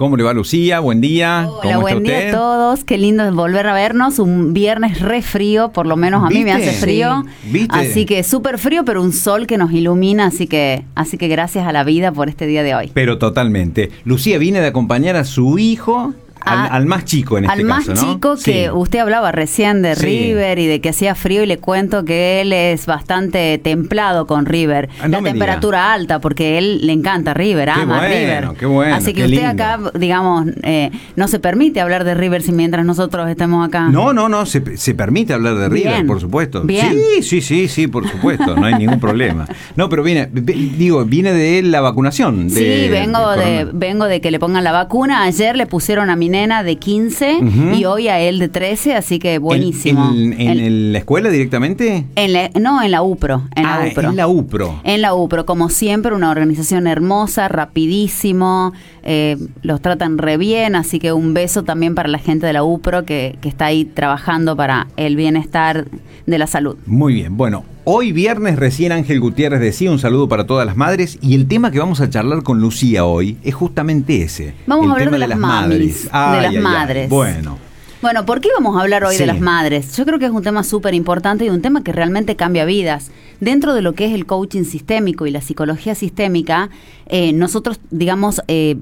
¿Cómo le va Lucía? Buen día. Hola, buen día a todos. Qué lindo volver a vernos. Un viernes re frío, por lo menos a mí me hace frío. Así que súper frío, pero un sol que nos ilumina. Así que, así que gracias a la vida por este día de hoy. Pero totalmente. Lucía viene de acompañar a su hijo al, más chico en este caso, Al más chico que usted hablaba recién de River y de que hacía frío y le cuento que él es bastante templado con River. Ah, la temperatura alta porque él le encanta River, ama River. Qué bueno, Así que usted acá, digamos, eh, no se permite hablar de River si mientras nosotros estemos acá. No, no, no, se, permite hablar de River, por supuesto. Sí, sí, sí, sí, por supuesto, no hay ningún problema. No, pero viene, digo, viene de la vacunación. sí, vengo de, vengo de que le pongan la vacuna. Ayer le pusieron a mi nena de 15 y hoy a él de 13, así que buenísimo. ¿En, la escuela directamente? En no, en la UPRO. En la ah, UPRO. En la UPRO. En la UPRO, como siempre, una organización hermosa, rapidísimo, eh, los tratan re bien, así que un beso también para la gente de la UPRO que, que está ahí trabajando para el bienestar de la salud. Muy bien, bueno, Hoy viernes recién Ángel Gutiérrez decía un saludo para todas las madres y el tema que vamos a charlar con Lucía hoy es justamente ese. Vamos a hablar de, las, madres. de las madres. Bueno. Bueno, ¿por qué vamos a hablar hoy de las madres? Yo creo que es un tema súper importante y un tema que realmente cambia vidas. Dentro de lo que es el coaching sistémico y la psicología sistémica, eh, nosotros, digamos, eh,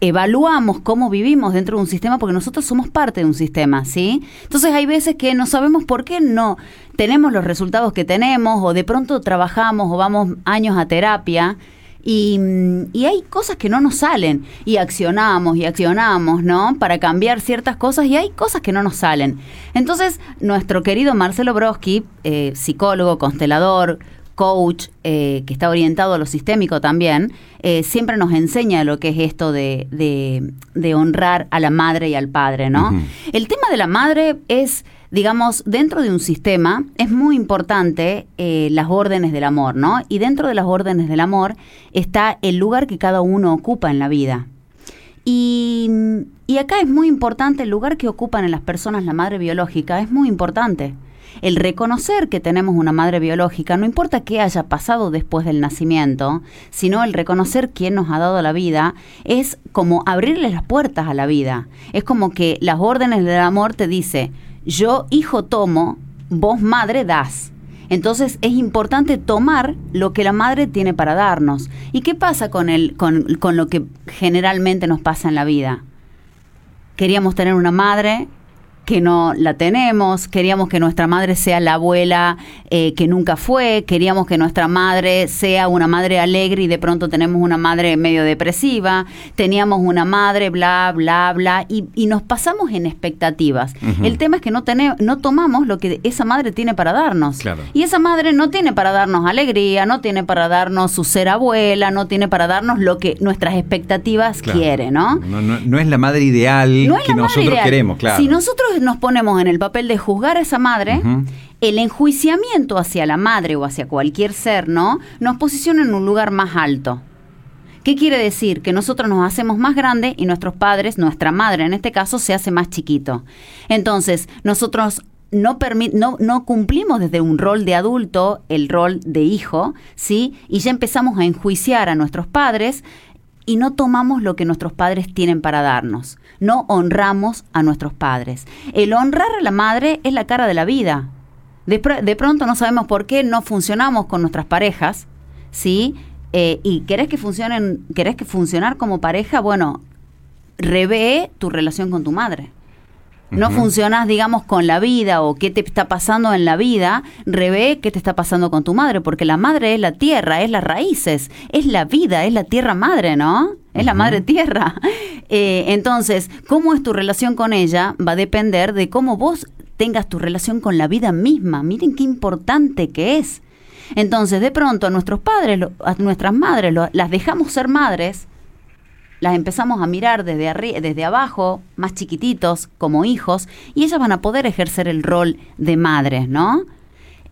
evaluamos cómo vivimos dentro de un sistema porque nosotros somos parte de un sistema, ¿sí? Entonces hay veces que no sabemos por qué no tenemos los resultados que tenemos o de pronto trabajamos o vamos años a terapia y, y, hay cosas que no nos salen y accionamos y accionamos, ¿no? Para cambiar ciertas cosas y hay cosas que no nos salen. Entonces, nuestro querido Marcelo Broski, eh, psicólogo, constelador, coach eh, que está orientado a lo sistémico también, eh, siempre nos enseña lo que es esto de, de, honrar a la madre y al padre, ¿no? El tema de la madre es, digamos, dentro de un sistema, es muy importante eh, las órdenes del amor, ¿no? Y dentro de las órdenes del amor está el lugar que cada uno ocupa en la vida. Y, y acá es muy importante el lugar que ocupan en las personas la madre biológica, es muy importante el reconocer que tenemos una madre biológica, no importa qué haya pasado después del nacimiento, sino el reconocer quién nos ha dado la vida, es como abrirle las puertas a la vida. Es como que las órdenes del amor te dice, yo hijo tomo, vos madre das. Entonces es importante tomar lo que la madre tiene para darnos. ¿Y qué pasa con, el, con, con lo que generalmente nos pasa en la vida? Queríamos tener una madre que no la tenemos, queríamos que nuestra madre sea la abuela eh, que nunca fue, queríamos que nuestra madre sea una madre alegre y de pronto tenemos una madre medio depresiva, teníamos una madre bla, bla, bla, y, nos pasamos en expectativas. El tema es que no, tenemos, no tomamos lo que esa madre tiene para darnos. Y esa madre no tiene para darnos alegría, no tiene para darnos su ser abuela, no tiene para darnos lo que nuestras expectativas quieren, ¿no? No, es la madre ideal que nosotros queremos, claro. Si nosotros nos ponemos en el papel de juzgar a esa madre, el enjuiciamiento hacia la madre o hacia cualquier ser, ¿no? Nos posiciona en un lugar más alto. ¿Qué quiere decir? Que nosotros nos hacemos más grandes y nuestros padres, nuestra madre en este caso, se hace más chiquito. Entonces, nosotros no, no, no, cumplimos desde un rol de adulto el rol de hijo, ¿sí? Y ya empezamos a enjuiciar a nuestros padres y no tomamos lo que nuestros padres tienen para darnos. No honramos a nuestros padres. El honrar a la madre es la cara de la vida. De, pronto no sabemos por qué no funcionamos con nuestras parejas, ¿sí? Eh, y querés que funcionen, querés que funcionar como pareja, bueno, revé tu relación con tu madre no funcionas, digamos, con la vida o qué te está pasando en la vida, revé qué te está pasando con tu madre, porque la madre es la tierra, es las raíces, es la vida, es la tierra madre, ¿no? Es la madre tierra. Eh, entonces, cómo es tu relación con ella va a depender de cómo vos tengas tu relación con la vida misma. Miren qué importante que es. Entonces, de pronto, a nuestros padres, a nuestras madres, las dejamos ser madres las empezamos a mirar desde, desde abajo, más chiquititos, como hijos, y ellas van a poder ejercer el rol de madres, ¿no?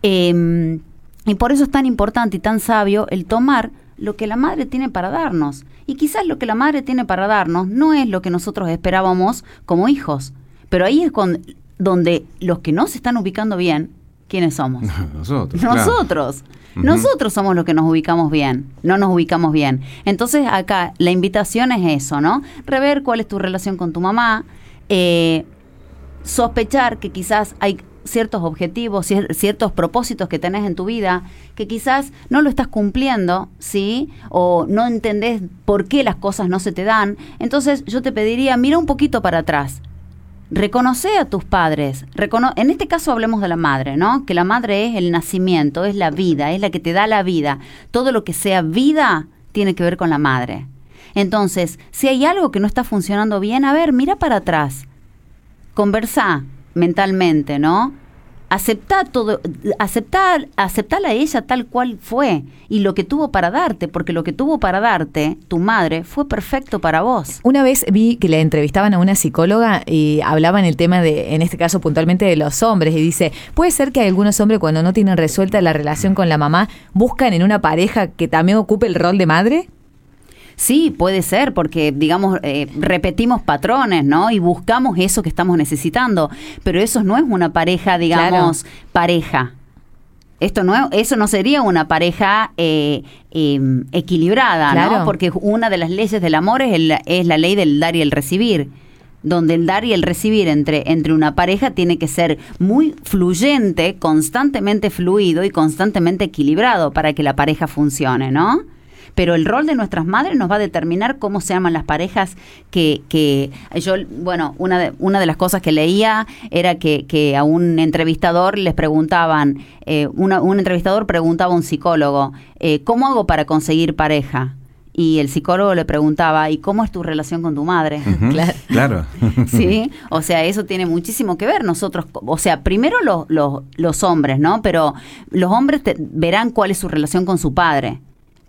Em, y por eso es tan importante y tan sabio el tomar lo que la madre tiene para darnos. Y quizás lo que la madre tiene para darnos no es lo que nosotros esperábamos como hijos. Pero ahí es con, donde los que no se están ubicando bien ¿quiénes somos? Nosotros. Nosotros. Nosotros somos los que nos ubicamos bien, no nos ubicamos bien. Entonces acá la invitación es eso, ¿no? Rever cuál es tu relación con tu mamá, eh, sospechar que quizás hay ciertos objetivos, ciertos propósitos que tenés en tu vida, que quizás no lo estás cumpliendo, ¿sí? O no entendés por qué las cosas no se te dan. Entonces yo te pediría, mira un poquito para atrás. Reconoce a tus padres. en este caso hablemos de la madre, ¿no? Que la madre es el nacimiento, es la vida, es la que te da la vida. Todo lo que sea vida tiene que ver con la madre. Entonces, si hay algo que no está funcionando bien, a ver, mira para atrás. Conversa mentalmente, ¿no? Aceptar todo, aceptar, aceptar a ella tal cual fue y lo que tuvo para darte, porque lo que tuvo para darte tu madre fue perfecto para vos. Una vez vi que le entrevistaban a una psicóloga y hablaban el tema de, en este caso puntualmente de los hombres, y dice, puede ser que algunos hombres cuando no tienen resuelta la relación con la mamá, buscan en una pareja que también ocupe el rol de madre. Sí, puede ser, porque, digamos, eh, repetimos patrones, ¿no? Y buscamos eso que estamos necesitando. Pero eso no es una pareja, digamos, pareja. Esto no, eso no sería una pareja eh, em, equilibrada, ¿no? Porque una de las leyes del amor es, el, es la ley del dar y el recibir donde el dar y el recibir entre, entre una pareja tiene que ser muy fluyente, constantemente fluido y constantemente equilibrado para que la pareja funcione, ¿no? Pero el rol de nuestras madres nos va a determinar cómo se llaman las parejas que, que yo, bueno, una de, una de las cosas que leía era que, que a un entrevistador les preguntaban, eh, un entrevistador preguntaba a un psicólogo, eh, ¿cómo hago para conseguir pareja? y el psicólogo le preguntaba, ¿y cómo es tu relación con tu madre? claro. sí, o sea, eso tiene muchísimo que ver. Nosotros, o sea, primero los, los, los hombres, ¿no? Pero los hombres verán cuál es su relación con su padre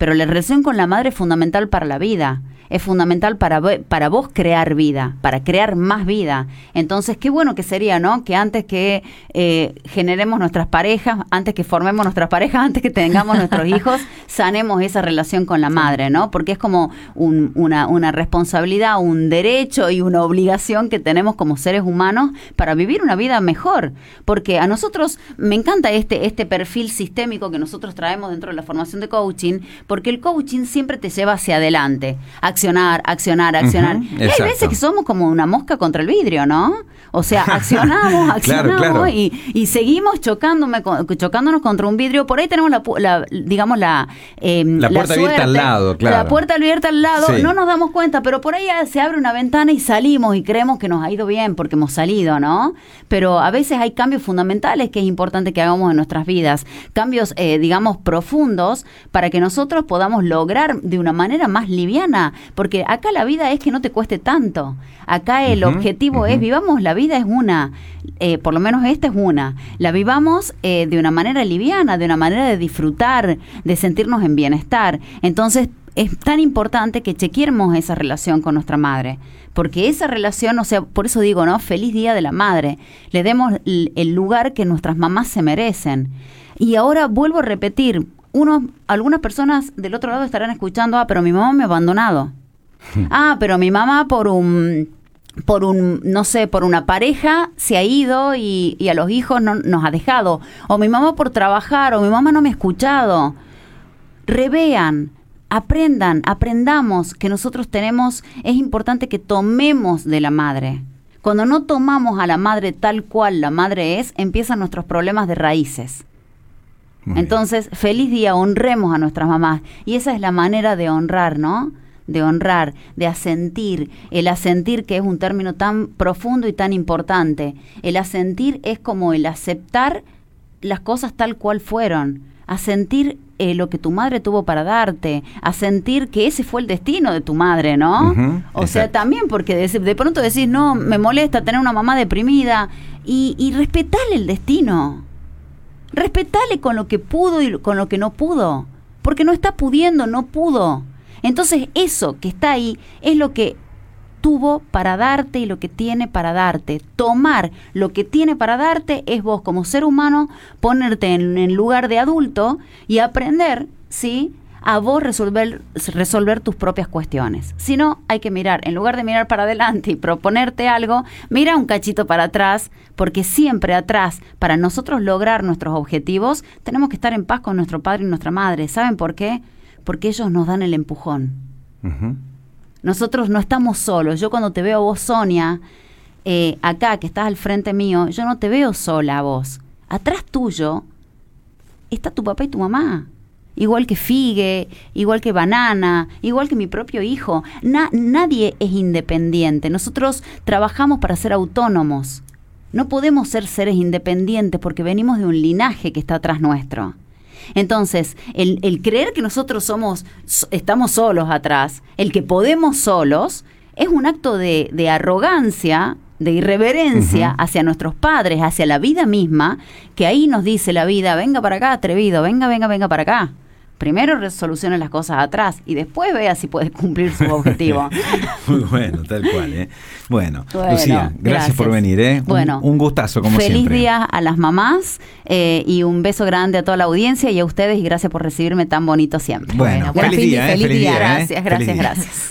pero la relación con la madre es fundamental para la vida es fundamental para, para vos crear vida, para crear más vida. Entonces, qué bueno que sería, ¿no? Que antes que eh, generemos nuestras parejas, antes que formemos nuestras parejas, antes que tengamos nuestros hijos, sanemos esa relación con la madre, ¿no? Porque es como una, una responsabilidad, un derecho y una obligación que tenemos como seres humanos para vivir una vida mejor. Porque a nosotros me encanta este, este perfil sistémico que nosotros traemos dentro de la formación de coaching, porque el coaching siempre te lleva hacia adelante accionar, accionar, accionar. y hay veces que somos como una mosca contra el vidrio, ¿no? O sea, accionamos, accionamos Y, seguimos chocándome, chocándonos contra un vidrio. Por ahí tenemos la, digamos, la... Em, la puerta abierta al lado, claro. La puerta abierta al lado, no nos damos cuenta, pero por ahí se abre una ventana y salimos y creemos que nos ha ido bien porque hemos salido, ¿no? Pero a veces hay cambios fundamentales que es importante que hagamos en nuestras vidas. Cambios, eh, digamos, profundos para que nosotros podamos lograr de una manera más liviana porque acá la vida es que no te cueste tanto. Acá el objetivo es, vivamos, la vida es una, eh, por lo menos esta es una, la vivamos eh, de una manera liviana, de una manera de disfrutar, de sentirnos en bienestar. Entonces, es tan importante que chequemos esa relación con nuestra madre, porque esa relación, o sea, por eso digo, ¿no? Feliz Día de la Madre, le demos el lugar que nuestras mamás se merecen. Y ahora vuelvo a repetir, unos, algunas personas del otro lado estarán escuchando, ah, pero mi mamá me ha abandonado. ah, pero mi mamá por un por un, no sé, por una pareja se ha ido y, a los hijos no, nos ha dejado. O mi mamá por trabajar, o mi mamá no me ha escuchado. Revean, aprendan, aprendamos que nosotros tenemos, es importante que tomemos de la madre. Cuando no tomamos a la madre tal cual la madre es, empiezan nuestros problemas de raíces. Entonces, feliz día, honremos a nuestras mamás. Y esa es la manera de honrar, ¿no? De honrar, de asentir. El asentir, que es un término tan profundo y tan importante. El asentir es como el aceptar las cosas tal cual fueron. Asentir eh, lo que tu madre tuvo para darte, asentir que ese fue el destino de tu madre, ¿no? o sea, también porque de, pronto decís, no, me molesta tener una mamá deprimida y, y respetale el destino. Respetale con lo que pudo y con lo que no pudo. Porque no está pudiendo, no pudo. Entonces eso que está ahí es lo que tuvo para darte y lo que tiene para darte. Tomar lo que tiene para darte es vos como ser humano ponerte en lugar de adulto y aprender, ¿sí? a vos resolver, resolver tus propias cuestiones. Si no, hay que mirar, en lugar de mirar para adelante y proponerte algo, mira un cachito para atrás, porque siempre atrás, para nosotros lograr nuestros objetivos, tenemos que estar en paz con nuestro padre y nuestra madre. ¿Saben por qué? Porque ellos nos dan el empujón. Nosotros no estamos solos. Yo cuando te veo a vos, Sonia, eh, acá que estás al frente mío, yo no te veo sola a vos. Atrás tuyo está tu papá y tu mamá. Igual que Figue, igual que Banana, igual que mi propio hijo. nadie es independiente. Nosotros trabajamos para ser autónomos. No podemos ser seres independientes porque venimos de un linaje que está atrás nuestro. Entonces, el, creer que nosotros somos, estamos solos atrás, el que podemos solos, es un acto de, arrogancia de irreverencia hacia nuestros padres, hacia la vida misma, que ahí nos dice la vida, venga para acá, atrevido, venga, venga, venga para acá primero resolucione las cosas atrás y después vea si puede cumplir su objetivo. Muy bueno, tal cual. ¿eh? Bueno, Lucía, gracias, por venir. ¿eh? Bueno, un, gustazo como feliz siempre. Feliz día a las mamás eh, y un beso grande a toda la audiencia y a ustedes y gracias por recibirme tan bonito siempre. Bueno, feliz, día, feliz, día, Gracias, gracias, gracias.